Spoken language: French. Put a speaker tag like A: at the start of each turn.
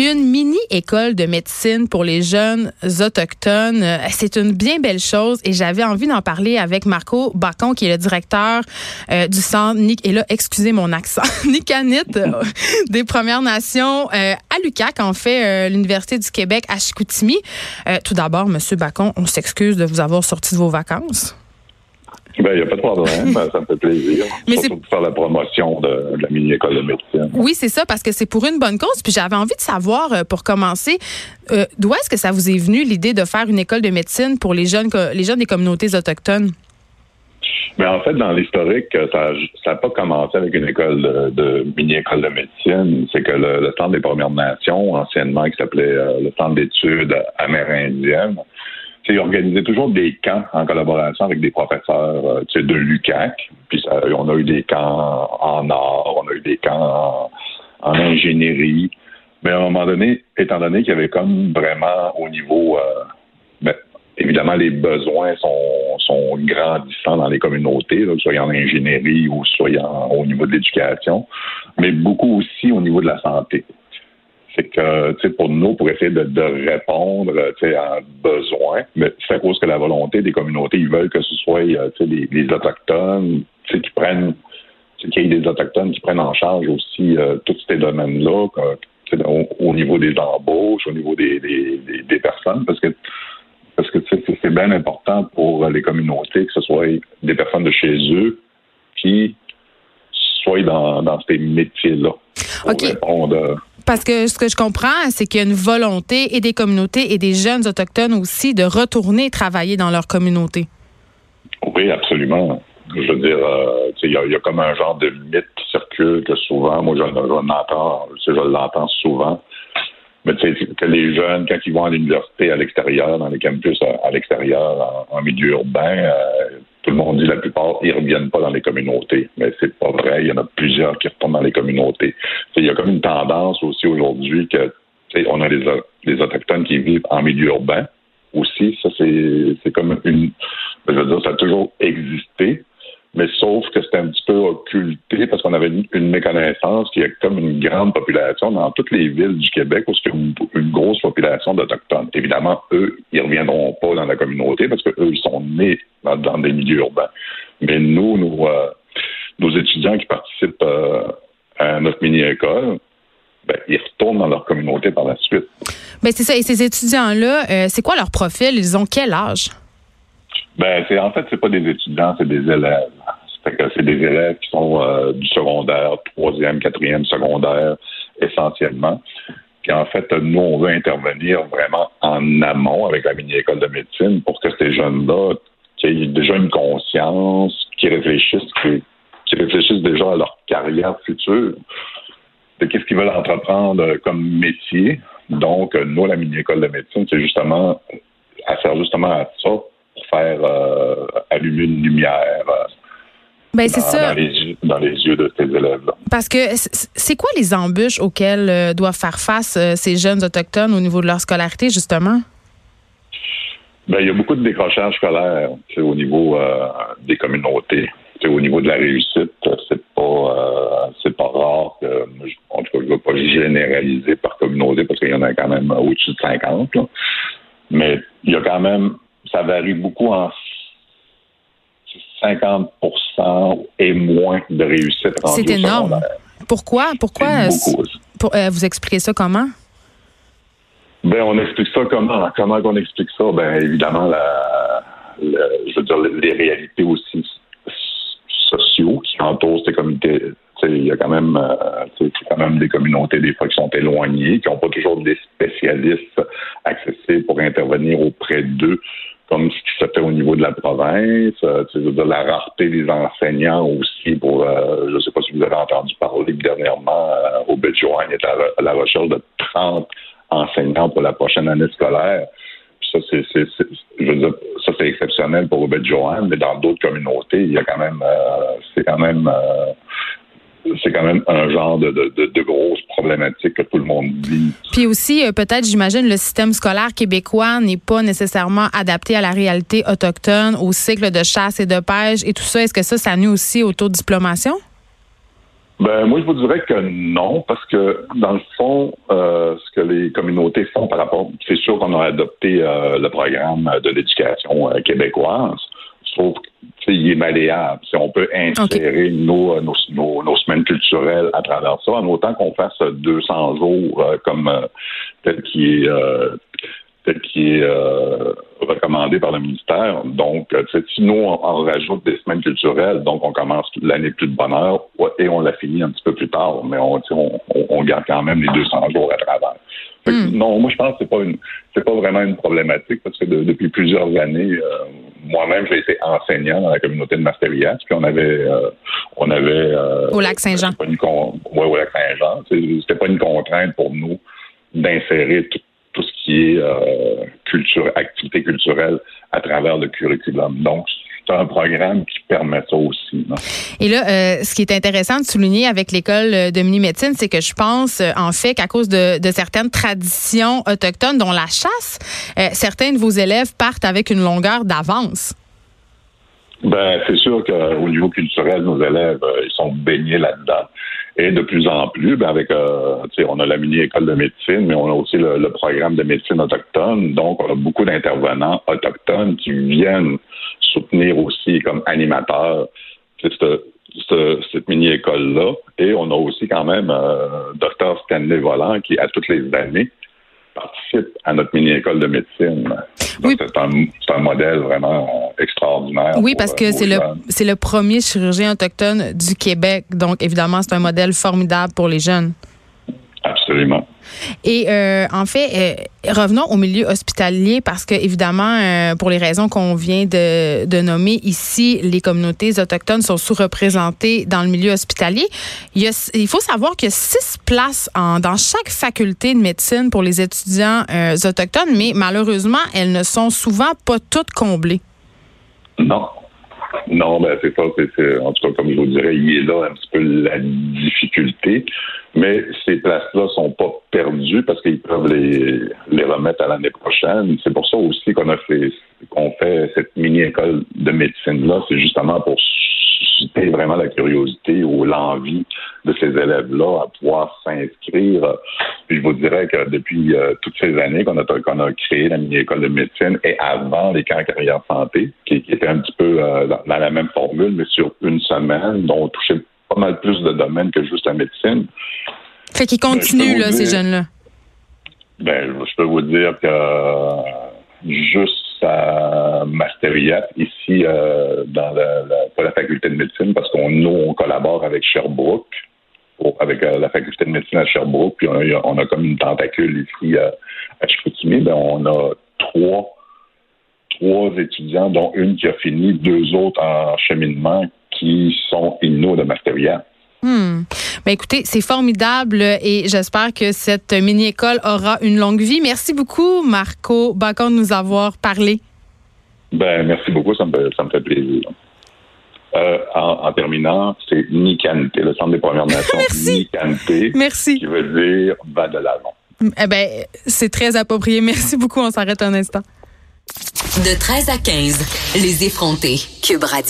A: Une mini-école de médecine pour les jeunes autochtones, euh, c'est une bien belle chose et j'avais envie d'en parler avec Marco Bacon, qui est le directeur euh, du centre, et là, excusez mon accent, Nicanit euh, des Premières Nations à l'UQAC, en fait, l'Université du Québec à Chicoutimi. tout d'abord, Monsieur Bacon, on s'excuse de vous avoir sorti de vos vacances.
B: Ben, il n'y a pas de problème. ça me fait plaisir. Mais Surtout pour faire la promotion de, la mini-école de médecine.
A: Oui, c'est ça, parce que c'est pour une bonne cause. Puis j'avais envie de savoir, euh, pour commencer, euh, d'où est-ce que ça vous est venu l'idée de faire une école de médecine pour les jeunes, les jeunes des communautés autochtones?
B: Mais en fait, dans l'historique, ça n'a pas commencé avec une école de, mini-école de médecine. C'est que le, Centre des Premières Nations, anciennement qui s'appelait euh, le Centre d'études amérindiennes, il organisait toujours des camps en collaboration avec des professeurs euh, de l'UCAC. Puis on a eu des camps en art, on a eu des camps en, ingénierie. Mais à un moment donné, étant donné qu'il y avait comme vraiment au niveau euh, ben, évidemment, les besoins sont, grandissants dans les communautés, soit en ingénierie ou au niveau de l'éducation, mais beaucoup aussi au niveau de la santé c'est que, pour nous, pour essayer de, répondre, sais, à un besoin, mais c'est à cause que la volonté des communautés, ils veulent que ce soit, euh, sais, les, autochtones, qui prennent, qu'il y ait des autochtones qui prennent en charge aussi euh, tous ces domaines-là, au, niveau des embauches, au niveau des, des, personnes, parce que parce que c'est bien important pour les communautés que ce soit des personnes de chez eux qui soient dans, dans ces métiers-là.
A: OK. Parce que ce que je comprends, c'est qu'il y a une volonté et des communautés et des jeunes autochtones aussi de retourner travailler dans leur communauté.
B: Oui, absolument. Je veux dire, euh, il y, a comme un genre de mythe qui circule que souvent, moi, je, je l'entends souvent. Mais que les jeunes, quand ils vont à l'université à l'extérieur, dans les campus à, l'extérieur, en, milieu urbain, euh, tout le monde dit la plupart, ils reviennent pas dans les communautés. Mais c'est pas vrai. Il y en a plusieurs qui retournent dans les communautés. il y a comme une tendance aussi aujourd'hui que on a les, autochtones qui vivent en milieu urbain aussi. Ça, c'est comme une. Je veux dire, ça a toujours existé mais sauf que c'était un petit peu occulté parce qu'on avait une, méconnaissance qu'il y a comme une grande population dans toutes les villes du Québec où il y a une, grosse population d'Autochtones. Évidemment, eux, ils reviendront pas dans la communauté parce qu'eux, ils sont nés dans, des milieux urbains. Mais nous, euh, nos étudiants qui participent euh, à notre mini-école, ben, ils retournent dans leur communauté par la suite.
A: Ben, c'est ça. Et ces étudiants-là, euh, c'est quoi leur profil? Ils ont quel âge?
B: Ben, c'est en fait, c'est pas des étudiants, c'est des élèves. C'est des élèves qui sont euh, du secondaire, troisième, quatrième secondaire, essentiellement. Puis en fait, nous, on veut intervenir vraiment en amont avec la mini-école de médecine pour que ces jeunes-là aient déjà une conscience, qui réfléchissent, qui, réfléchissent déjà à leur carrière future, de qu'est-ce qu'ils veulent entreprendre comme métier. Donc, nous, la mini-école de médecine, c'est justement, à faire justement à ça, pour faire euh, allumer une lumière. Euh,
A: ben, c'est ça.
B: Dans les, yeux de ces élèves-là.
A: Parce que c'est quoi les embûches auxquelles euh, doivent faire face ces jeunes autochtones au niveau de leur scolarité, justement?
B: Ben, il y a beaucoup de décrochage scolaire au niveau des communautés. au niveau de la réussite, c'est pas c'est pas rare que en tout cas je ne veux pas généraliser par communauté parce qu'il y en a quand même au-dessus de 50. Mais il y a quand même ça varie beaucoup en 50% et moins de réussite.
A: C'est énorme. Pourquoi? Pourquoi? Euh, vous expliquez ça comment?
B: Ben, on explique ça comment? Comment on explique ça? Ben, évidemment, la, je veux dire, les réalités aussi sociaux qui entourent ces communautés. Il y a quand même, euh, quand même des communautés des fois qui sont éloignées, qui n'ont pas toujours des spécialistes accessibles pour intervenir auprès d'eux comme ce qui se fait au niveau de la province, euh, de la rareté des enseignants aussi pour, euh, je ne sais pas si vous avez entendu parler dernièrement, euh, au Béjoin est à, la recherche de 30 enseignants pour la prochaine année scolaire. ça, c'est, je veux dire, ça, c'est exceptionnel pour Robert Johan, mais dans d'autres communautés, il y a quand même, c'est quand même, c'est quand même un genre de, de, grosses que tout le monde vit.
A: Puis aussi, euh, peut-être, j'imagine, le système scolaire québécois n'est pas nécessairement adapté à la réalité autochtone, au cycle de chasse et de pêche et tout ça. Est-ce que ça, ça nuit aussi au taux de diplomation?
B: Ben, moi, je vous dirais que non, parce que dans le fond, euh, ce que les communautés font par rapport, c'est sûr qu'on a adopté euh, le programme de l'éducation québécoise, sauf qu'il est malléable. Si on peut insérer nos, nos, nos, semaines culturelles à travers ça, en autant qu'on fasse 200 jours comme tel qui est tel qui est recommandé par le ministère. Donc, si nous, on, rajoute des semaines culturelles, donc on commence l'année plus de bonheur et on la finit un petit peu plus tard, mais on, on, garde quand même les 200 jours à travers. Hmm. Non, moi je pense que c'est pas une c'est pas vraiment une problématique parce que depuis plusieurs années, euh, moi-même j'ai été enseignant dans la communauté de Masterias, puis on avait euh, on avait euh,
A: au lac Saint-Jean.
B: Oui, au lac Saint-Jean. C'était pas une contrainte pour nous d'insérer tout tout ce qui est euh, culture, activité culturelle à travers le curriculum. Donc, c'est un programme qui permet ça aussi.
A: Et là, euh, ce qui est intéressant de souligner avec l'école de mini-médecine, c'est que je pense, euh, en fait, qu'à cause de, certaines traditions autochtones, dont la chasse, certains de vos élèves partent avec une longueur d'avance.
B: Ben, c'est sûr qu'au niveau culturel, nos élèves, ils sont baignés là-dedans. Et de plus en plus, ben avec, euh, on a la mini-école de médecine, mais on a aussi le, programme de médecine autochtone. Donc, on a beaucoup d'intervenants autochtones qui viennent soutenir aussi comme animateurs cette, cette, mini-école-là. Et on a aussi quand même euh, Dr Stanley Volant qui, à toutes les années, participe à notre mini-école de médecine. oui. c'est un, modèle vraiment extraordinaire.
A: Oui, parce que c'est le, c'est le premier chirurgien autochtone du Québec. Donc, évidemment, c'est un modèle formidable pour les jeunes.
B: Absolument.
A: Et euh, en fait, euh, revenons au milieu hospitalier parce que évidemment, euh, pour les raisons qu'on vient de, nommer ici, les communautés autochtones sont sous-représentées dans le milieu hospitalier. Il, faut savoir qu'il y a six places dans chaque faculté de médecine pour les étudiants autochtones, mais malheureusement, elles ne sont souvent pas toutes comblées.
B: Non, non, ben c'est ça. C'est, en tout cas, comme je vous dirais, il est là un petit peu la difficulté. Mais ces places-là sont pas perdues parce qu'ils peuvent les, les remettre à l'année prochaine. C'est pour ça aussi qu'on a fait qu'on fait cette mini-école de médecine-là. C'est justement pour susciter vraiment la curiosité ou l'envie de ces élèves-là à pouvoir s'inscrire. Puis je vous dirais que depuis euh, toutes ces années qu'on a, qu'on a créé la mini-école de médecine et avant les camps carrière santé, qui, qui était un petit peu euh, dans, la même formule, mais sur une semaine, dont on touchait pas mal plus de domaines que juste la médecine.
A: Fait qu'ils ben, continuent, là, ces jeunes-là.
B: Ben, je peux vous dire que juste à Masteriat, ici, euh, dans la faculté de médecine, parce qu'on nous, on collabore avec Sherbrooke, avec euh, la faculté de médecine à Sherbrooke, puis on a, comme une tentacule ici à, à Chicoutimi, ben, on a trois, trois étudiants, dont une qui a fini, deux autres en cheminement, qui sont inno de Masteriat.
A: Hmm. Ben écoutez, c'est formidable et j'espère que cette mini-école aura une longue vie. Merci beaucoup, Marco Bacon, de nous avoir parlé.
B: Ben, merci beaucoup, ça me ça me fait plaisir. Euh, en, terminant, c'est Nicanté, le Centre des Premières Nations.
A: Merci. Merci.
B: Qui veut dire va de l'avant.
A: Eh ben, c'est très approprié. Merci beaucoup. On s'arrête un instant.
C: De 13 à 15, les effrontés. Cube Radio.